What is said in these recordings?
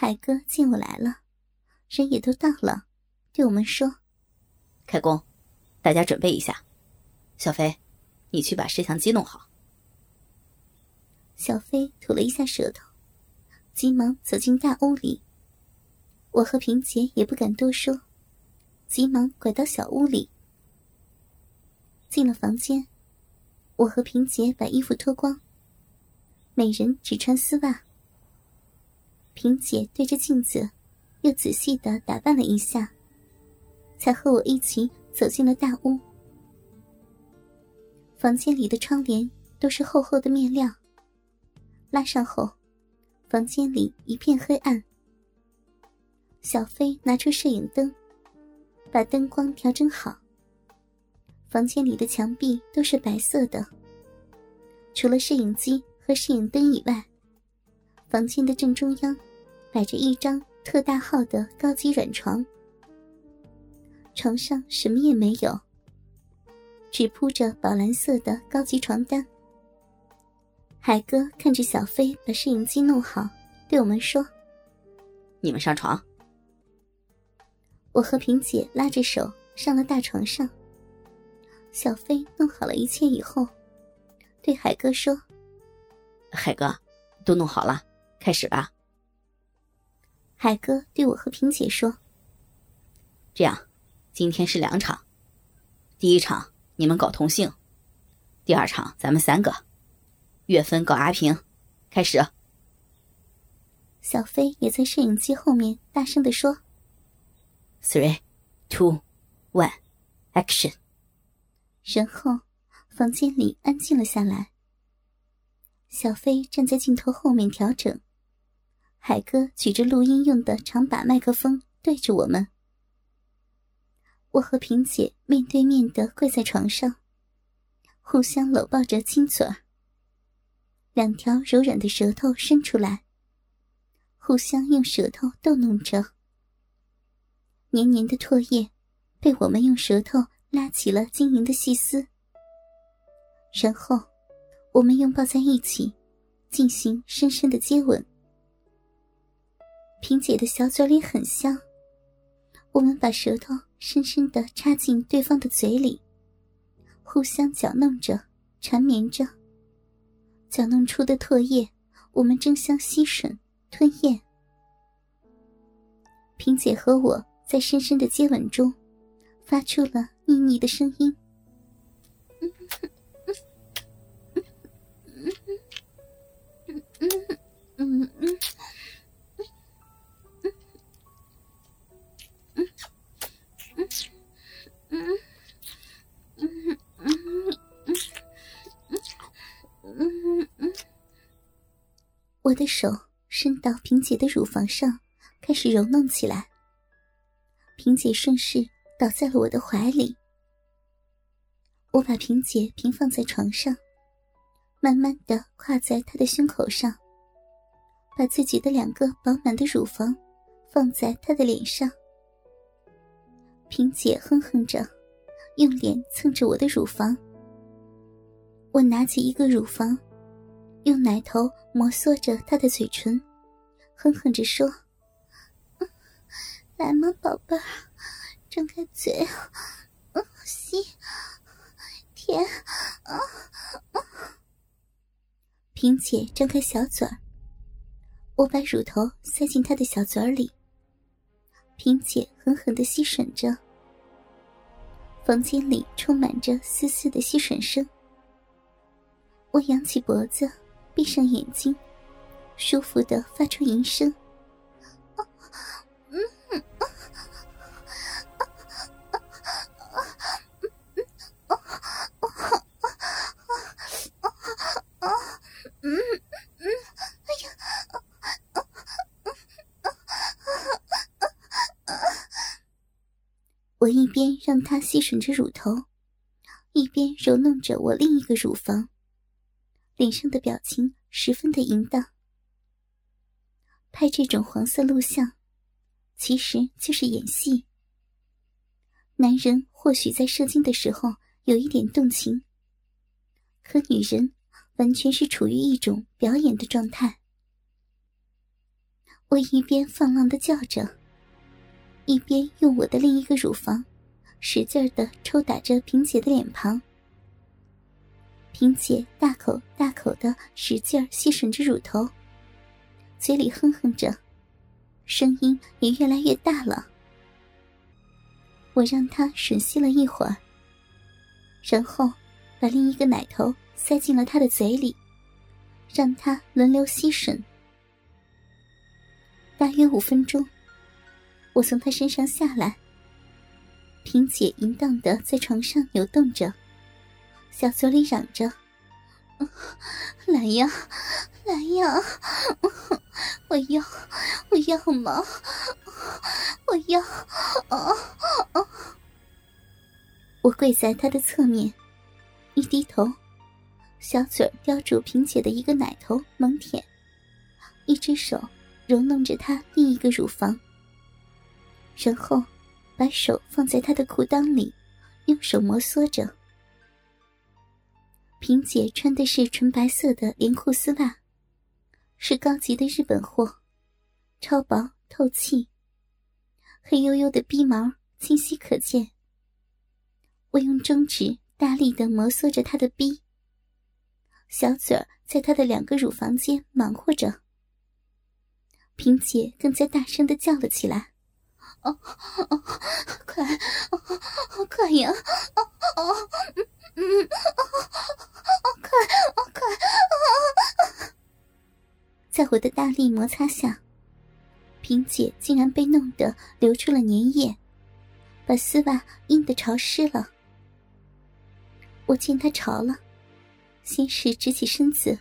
海哥见我来了，人也都到了，对我们说：“开工，大家准备一下。小飞，你去把摄像机弄好。”小飞吐了一下舌头，急忙走进大屋里。我和萍姐也不敢多说，急忙拐到小屋里。进了房间，我和萍姐把衣服脱光，每人只穿丝袜。萍姐对着镜子，又仔细的打扮了一下，才和我一起走进了大屋。房间里的窗帘都是厚厚的面料，拉上后，房间里一片黑暗。小飞拿出摄影灯，把灯光调整好。房间里的墙壁都是白色的，除了摄影机和摄影灯以外，房间的正中央。摆着一张特大号的高级软床，床上什么也没有，只铺着宝蓝色的高级床单。海哥看着小飞把摄影机弄好，对我们说：“你们上床。”我和萍姐拉着手上了大床上。小飞弄好了一切以后，对海哥说：“海哥，都弄好了，开始吧。”海哥对我和萍姐说：“这样，今天是两场，第一场你们搞同性，第二场咱们三个，月芬搞阿平，开始。”小飞也在摄影机后面大声的说：“Three, two, one, action！” 然后，房间里安静了下来。小飞站在镜头后面调整。海哥举着录音用的长把麦克风对着我们，我和萍姐面对面的跪在床上，互相搂抱着亲嘴儿。两条柔软的舌头伸出来，互相用舌头逗弄着。黏黏的唾液被我们用舌头拉起了晶莹的细丝，然后我们拥抱在一起，进行深深的接吻。萍姐的小嘴里很香，我们把舌头深深的插进对方的嘴里，互相搅弄着、缠绵着。搅弄出的唾液，我们争相吸吮、吞咽。萍姐和我在深深的接吻中，发出了腻腻的声音。我的手伸到萍姐的乳房上，开始揉弄起来。萍姐顺势倒在了我的怀里。我把萍姐平放在床上，慢慢的跨在她的胸口上，把自己的两个饱满的乳房放在她的脸上。萍姐哼哼着，用脸蹭着我的乳房。我拿起一个乳房。用奶头摩挲着他的嘴唇，哼哼着说：“来嘛，宝贝儿，张开嘴，吸，舔。”萍姐张开小嘴儿，我把乳头塞进她的小嘴里。萍姐狠狠的吸吮着，房间里充满着丝丝的吸吮声。我仰起脖子。闭上眼睛，舒服的发出吟声。我一边让他吸吮着乳头，一边揉弄着我另一个乳房。脸上的表情十分的淫荡。拍这种黄色录像，其实就是演戏。男人或许在射精的时候有一点动情，可女人完全是处于一种表演的状态。我一边放浪的叫着，一边用我的另一个乳房使劲的抽打着萍姐的脸庞。萍姐大口大口的使劲吸吮着乳头，嘴里哼哼着，声音也越来越大了。我让她吮吸了一会儿，然后把另一个奶头塞进了她的嘴里，让她轮流吸吮。大约五分钟，我从她身上下来，萍姐淫荡的在床上扭动着。小嘴里嚷着：“来呀，来呀，我要，我要吗？我要！”我跪在他的侧面，一低头，小嘴叼住萍姐的一个奶头猛舔，一只手揉弄着她另一个乳房，然后把手放在她的裤裆里，用手摩挲着。萍姐穿的是纯白色的连裤丝袜，是高级的日本货，超薄透气，黑黝黝的逼毛清晰可见。我用中指大力的摩挲着她的逼，小嘴儿在她的两个乳房间忙活着。萍姐更加大声的叫了起来：“哦哦，快，哦快呀，哦哦，嗯嗯。”在我的大力摩擦下，萍姐竟然被弄得流出了粘液，把丝袜阴得潮湿了。我见她潮了，先是直起身子，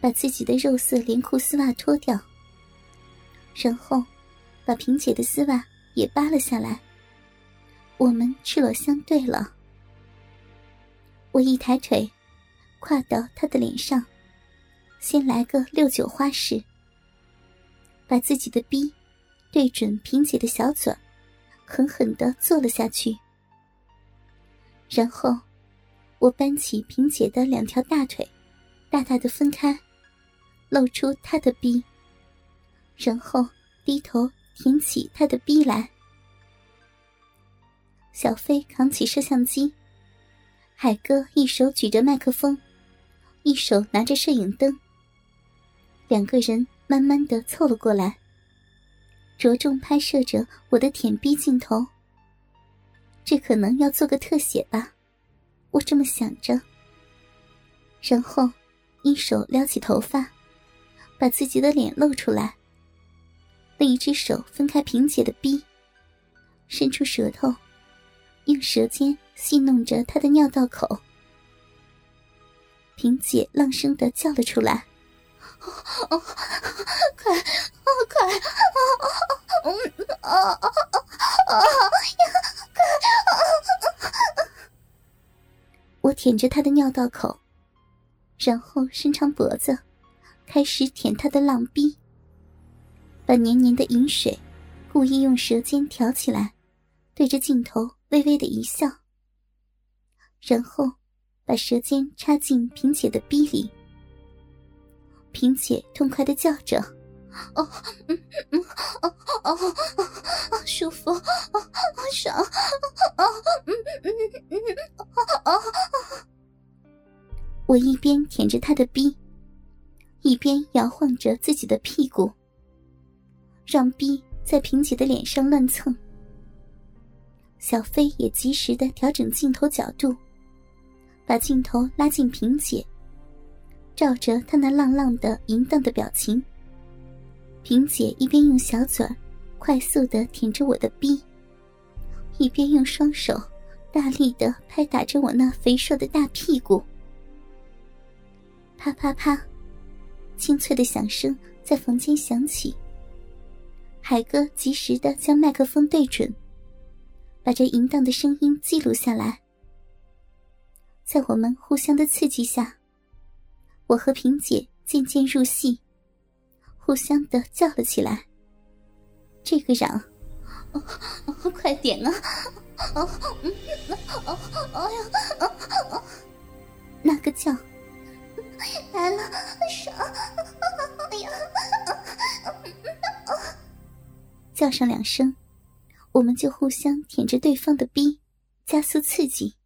把自己的肉色连裤丝袜脱掉，然后把萍姐的丝袜也扒了下来。我们赤裸相对了。我一抬腿，跨到她的脸上。先来个六九花式，把自己的逼对准萍姐的小嘴，狠狠的坐了下去。然后，我搬起萍姐的两条大腿，大大的分开，露出她的逼，然后低头舔起她的逼来。小飞扛起摄像机，海哥一手举着麦克风，一手拿着摄影灯。两个人慢慢的凑了过来，着重拍摄着我的舔逼镜头。这可能要做个特写吧，我这么想着。然后，一手撩起头发，把自己的脸露出来。另一只手分开萍姐的逼，伸出舌头，用舌尖戏弄着她的尿道口。萍姐浪声的叫了出来。哦，快，哦快，哦快！我舔着他的尿道口，然后伸长脖子，开始舔他的浪逼，把黏黏的饮水故意用舌尖挑起来，对着镜头微微的一笑，然后把舌尖插进萍姐的逼里。萍姐痛快的叫着：“哦，嗯嗯，哦哦哦，舒服，哦爽，哦嗯嗯嗯哦哦。”我一边舔着她的逼，一边摇晃着自己的屁股，让逼在萍姐的脸上乱蹭。小飞也及时的调整镜头角度，把镜头拉近萍姐。照着他那浪浪的淫荡的表情，萍姐一边用小嘴儿快速的舔着我的逼，一边用双手大力的拍打着我那肥硕的大屁股。啪啪啪，清脆的响声在房间响起。海哥及时的将麦克风对准，把这淫荡的声音记录下来。在我们互相的刺激下。我和萍姐渐渐入戏，互相的叫了起来。这个嚷，快点啊！哦，嗯，哦，哎呀，那个叫，来了，爽！哎呀！叫上两声，我们就互相舔着对方的逼，加速刺激。